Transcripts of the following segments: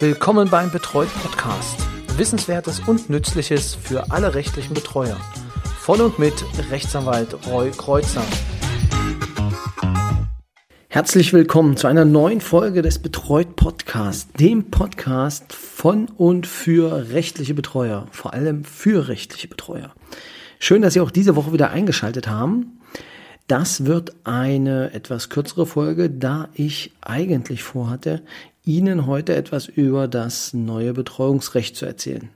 Willkommen beim Betreut Podcast. Wissenswertes und Nützliches für alle rechtlichen Betreuer. Von und mit Rechtsanwalt Roy Kreuzer. Herzlich willkommen zu einer neuen Folge des Betreut Podcast, dem Podcast von und für rechtliche Betreuer, vor allem für rechtliche Betreuer. Schön, dass Sie auch diese Woche wieder eingeschaltet haben. Das wird eine etwas kürzere Folge, da ich eigentlich vorhatte, Ihnen heute etwas über das neue Betreuungsrecht zu erzählen.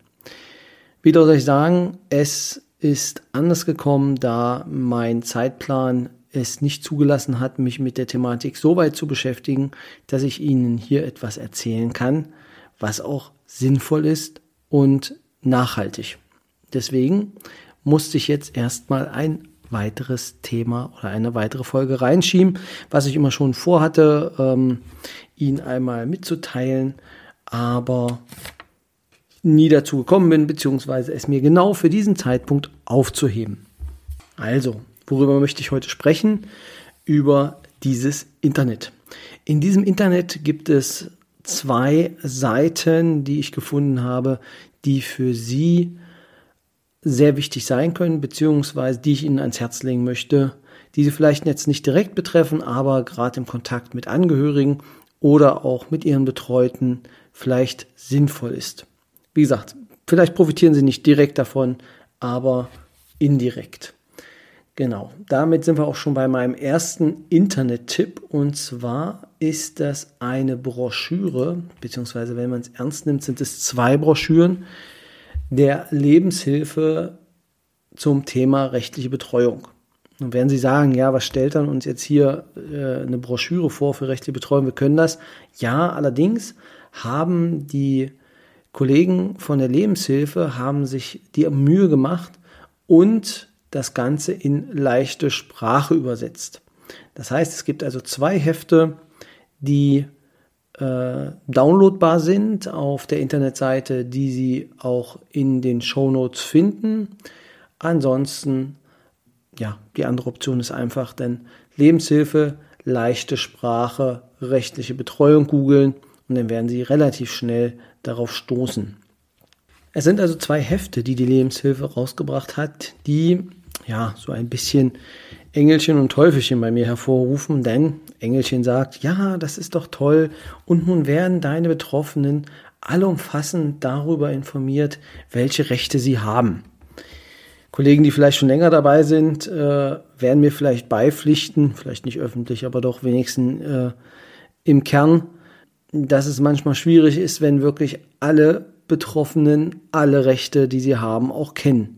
Wieder soll ich sagen, es ist anders gekommen, da mein Zeitplan es nicht zugelassen hat, mich mit der Thematik so weit zu beschäftigen, dass ich Ihnen hier etwas erzählen kann, was auch sinnvoll ist und nachhaltig. Deswegen musste ich jetzt erstmal ein weiteres Thema oder eine weitere Folge reinschieben, was ich immer schon vorhatte, ähm, Ihnen einmal mitzuteilen, aber nie dazu gekommen bin, beziehungsweise es mir genau für diesen Zeitpunkt aufzuheben. Also, worüber möchte ich heute sprechen? Über dieses Internet. In diesem Internet gibt es zwei Seiten, die ich gefunden habe, die für Sie sehr wichtig sein können, beziehungsweise die ich Ihnen ans Herz legen möchte, die Sie vielleicht jetzt nicht direkt betreffen, aber gerade im Kontakt mit Angehörigen oder auch mit Ihren Betreuten vielleicht sinnvoll ist. Wie gesagt, vielleicht profitieren Sie nicht direkt davon, aber indirekt. Genau, damit sind wir auch schon bei meinem ersten Internet-Tipp und zwar ist das eine Broschüre, beziehungsweise wenn man es ernst nimmt, sind es zwei Broschüren, der Lebenshilfe zum Thema rechtliche Betreuung. Und werden Sie sagen, ja, was stellt dann uns jetzt hier äh, eine Broschüre vor für rechtliche Betreuung? Wir können das. Ja, allerdings haben die Kollegen von der Lebenshilfe haben sich die Mühe gemacht und das Ganze in leichte Sprache übersetzt. Das heißt, es gibt also zwei Hefte, die äh, downloadbar sind auf der Internetseite, die Sie auch in den Show Notes finden. Ansonsten, ja, die andere Option ist einfach, denn Lebenshilfe, leichte Sprache, rechtliche Betreuung googeln und dann werden Sie relativ schnell darauf stoßen. Es sind also zwei Hefte, die die Lebenshilfe rausgebracht hat, die ja so ein bisschen Engelchen und Teufelchen bei mir hervorrufen, denn Engelchen sagt, ja, das ist doch toll und nun werden deine Betroffenen allumfassend darüber informiert, welche Rechte sie haben. Kollegen, die vielleicht schon länger dabei sind, äh, werden mir vielleicht beipflichten, vielleicht nicht öffentlich, aber doch wenigstens äh, im Kern, dass es manchmal schwierig ist, wenn wirklich alle Betroffenen alle Rechte, die sie haben, auch kennen.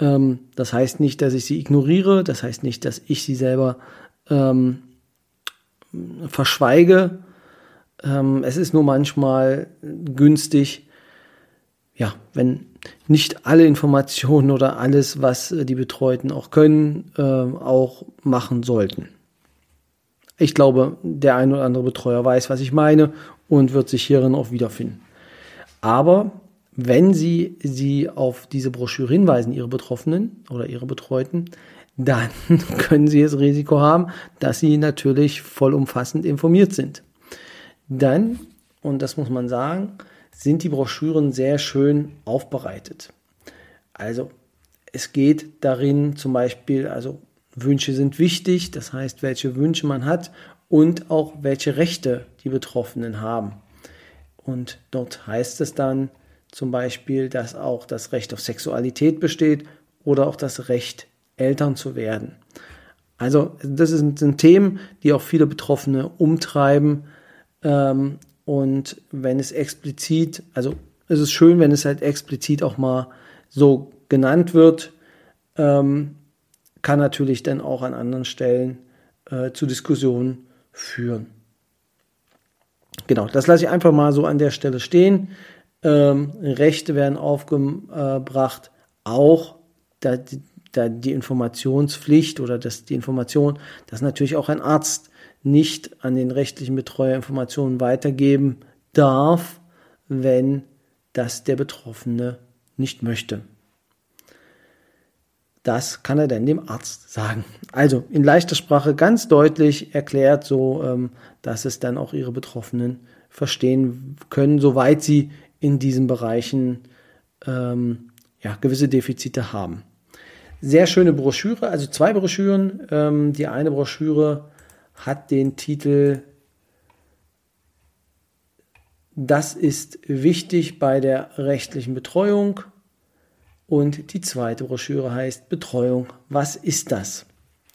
Ähm, das heißt nicht, dass ich sie ignoriere, das heißt nicht, dass ich sie selber ähm, verschweige. Ähm, es ist nur manchmal günstig, ja, wenn nicht alle Informationen oder alles, was äh, die Betreuten auch können, äh, auch machen sollten. Ich glaube, der ein oder andere Betreuer weiß, was ich meine und wird sich hierin auch wiederfinden. Aber wenn Sie sie auf diese Broschüre hinweisen, Ihre Betroffenen oder Ihre Betreuten, dann können Sie das Risiko haben, dass Sie natürlich vollumfassend informiert sind. Dann, und das muss man sagen, sind die Broschüren sehr schön aufbereitet. Also es geht darin zum Beispiel, also Wünsche sind wichtig, das heißt, welche Wünsche man hat und auch welche Rechte die Betroffenen haben. Und dort heißt es dann, zum Beispiel, dass auch das Recht auf Sexualität besteht oder auch das Recht, Eltern zu werden. Also das sind, Themen, die auch viele Betroffene umtreiben. Ähm, und wenn es explizit, also es ist schön, wenn es halt explizit auch mal so genannt wird, ähm, kann natürlich dann auch an anderen Stellen äh, zu Diskussionen führen. Genau, das lasse ich einfach mal so an der Stelle stehen ähm, Rechte werden aufgebracht, auch da, da die Informationspflicht oder dass die Information, dass natürlich auch ein Arzt nicht an den rechtlichen Betreuer Informationen weitergeben darf, wenn das der Betroffene nicht möchte. Das kann er dann dem Arzt sagen. Also in leichter Sprache ganz deutlich erklärt, so ähm, dass es dann auch ihre Betroffenen verstehen können, soweit sie in diesen Bereichen ähm, ja, gewisse Defizite haben. Sehr schöne Broschüre, also zwei Broschüren. Ähm, die eine Broschüre hat den Titel Das ist wichtig bei der rechtlichen Betreuung. Und die zweite Broschüre heißt Betreuung. Was ist das?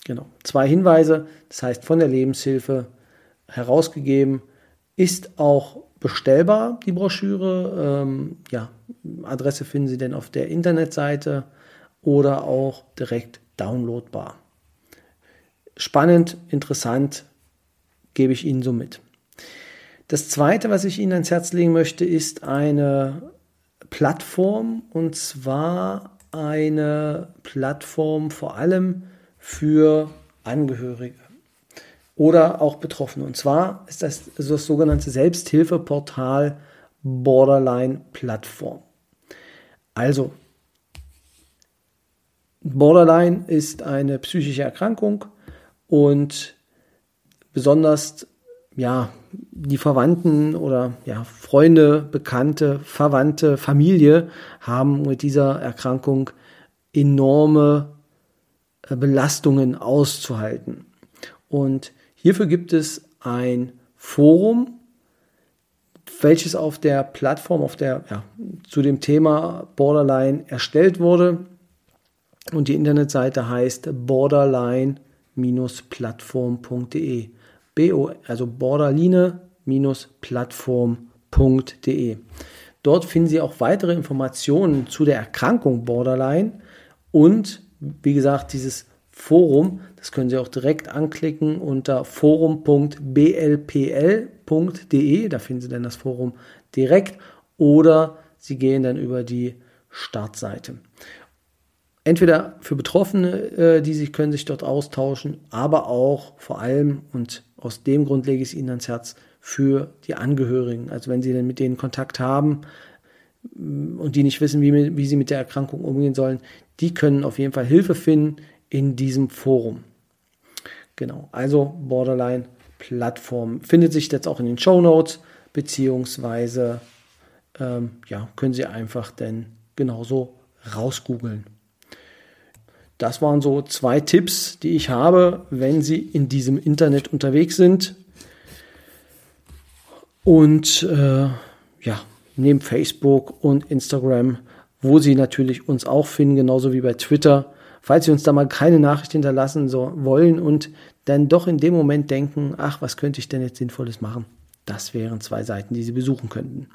Genau. Zwei Hinweise, das heißt von der Lebenshilfe herausgegeben, ist auch bestellbar, die Broschüre. Ähm, ja, Adresse finden Sie denn auf der Internetseite oder auch direkt downloadbar. Spannend, interessant, gebe ich Ihnen so mit. Das zweite, was ich Ihnen ans Herz legen möchte, ist eine Plattform und zwar eine Plattform vor allem für Angehörige oder auch Betroffene. Und zwar ist das das sogenannte Selbsthilfeportal Borderline Plattform. Also, Borderline ist eine psychische Erkrankung und besonders ja, die Verwandten oder ja, Freunde, Bekannte, Verwandte, Familie haben mit dieser Erkrankung enorme äh, Belastungen auszuhalten. Und hierfür gibt es ein Forum, welches auf der Plattform, auf der ja, zu dem Thema Borderline erstellt wurde. Und die Internetseite heißt borderline-plattform.de. BO, also borderline-plattform.de. Dort finden Sie auch weitere Informationen zu der Erkrankung Borderline und wie gesagt, dieses Forum, das können Sie auch direkt anklicken unter forum.blpl.de, da finden Sie dann das Forum direkt oder Sie gehen dann über die Startseite. Entweder für Betroffene, äh, die sich können sich dort austauschen, aber auch vor allem und aus dem Grund lege ich es Ihnen ans Herz für die Angehörigen. Also wenn Sie denn mit denen Kontakt haben mm, und die nicht wissen, wie, wie sie mit der Erkrankung umgehen sollen, die können auf jeden Fall Hilfe finden in diesem Forum. Genau, also Borderline Plattform findet sich jetzt auch in den Show Notes, beziehungsweise ähm, ja, können Sie einfach dann genauso rausgoogeln. Das waren so zwei Tipps, die ich habe, wenn Sie in diesem Internet unterwegs sind. Und äh, ja, neben Facebook und Instagram, wo Sie natürlich uns auch finden, genauso wie bei Twitter. Falls Sie uns da mal keine Nachricht hinterlassen so wollen und dann doch in dem Moment denken, ach, was könnte ich denn jetzt Sinnvolles machen? Das wären zwei Seiten, die Sie besuchen könnten.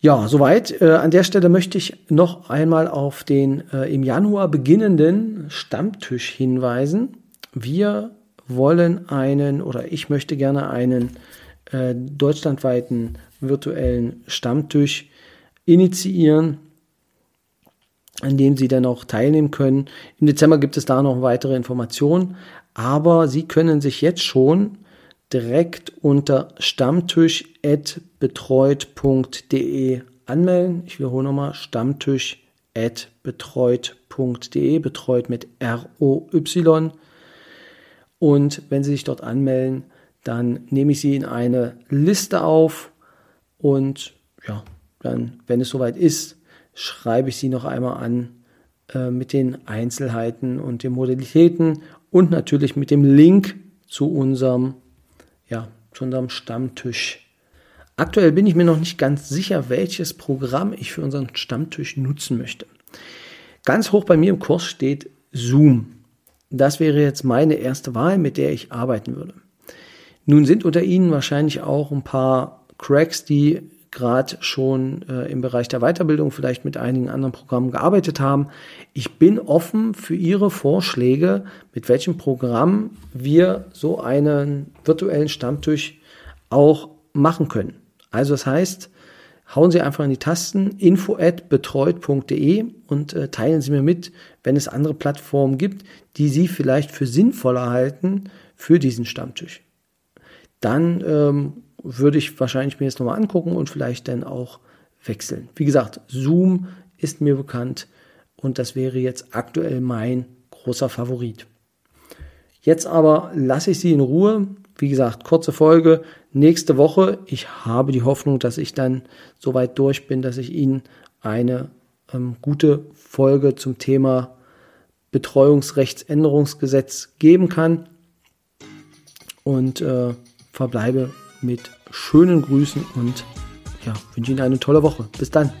Ja, soweit. Äh, an der Stelle möchte ich noch einmal auf den äh, im Januar beginnenden Stammtisch hinweisen. Wir wollen einen oder ich möchte gerne einen äh, deutschlandweiten virtuellen Stammtisch initiieren, an dem Sie dann auch teilnehmen können. Im Dezember gibt es da noch weitere Informationen, aber Sie können sich jetzt schon direkt unter stammtisch.betreut.de anmelden. Ich wiederhole nochmal stammtisch.betreut.de, betreut mit R-O-Y. Und wenn Sie sich dort anmelden, dann nehme ich Sie in eine Liste auf und ja, dann, wenn es soweit ist, schreibe ich Sie noch einmal an äh, mit den Einzelheiten und den Modalitäten und natürlich mit dem Link zu unserem ja, zu unserem Stammtisch. Aktuell bin ich mir noch nicht ganz sicher, welches Programm ich für unseren Stammtisch nutzen möchte. Ganz hoch bei mir im Kurs steht Zoom. Das wäre jetzt meine erste Wahl, mit der ich arbeiten würde. Nun sind unter Ihnen wahrscheinlich auch ein paar Cracks, die gerade schon äh, im Bereich der Weiterbildung vielleicht mit einigen anderen Programmen gearbeitet haben. Ich bin offen für Ihre Vorschläge, mit welchem Programm wir so einen virtuellen Stammtisch auch machen können. Also das heißt, hauen Sie einfach in die Tasten info@betreut.de und äh, teilen Sie mir mit, wenn es andere Plattformen gibt, die Sie vielleicht für sinnvoller halten für diesen Stammtisch. Dann ähm, würde ich wahrscheinlich mir jetzt nochmal angucken und vielleicht dann auch wechseln. Wie gesagt, Zoom ist mir bekannt und das wäre jetzt aktuell mein großer Favorit. Jetzt aber lasse ich Sie in Ruhe wie gesagt, kurze Folge nächste Woche. Ich habe die Hoffnung, dass ich dann so weit durch bin, dass ich Ihnen eine ähm, gute Folge zum Thema Betreuungsrechtsänderungsgesetz geben kann. Und äh, verbleibe mit schönen Grüßen und ja, wünsche Ihnen eine tolle Woche. Bis dann.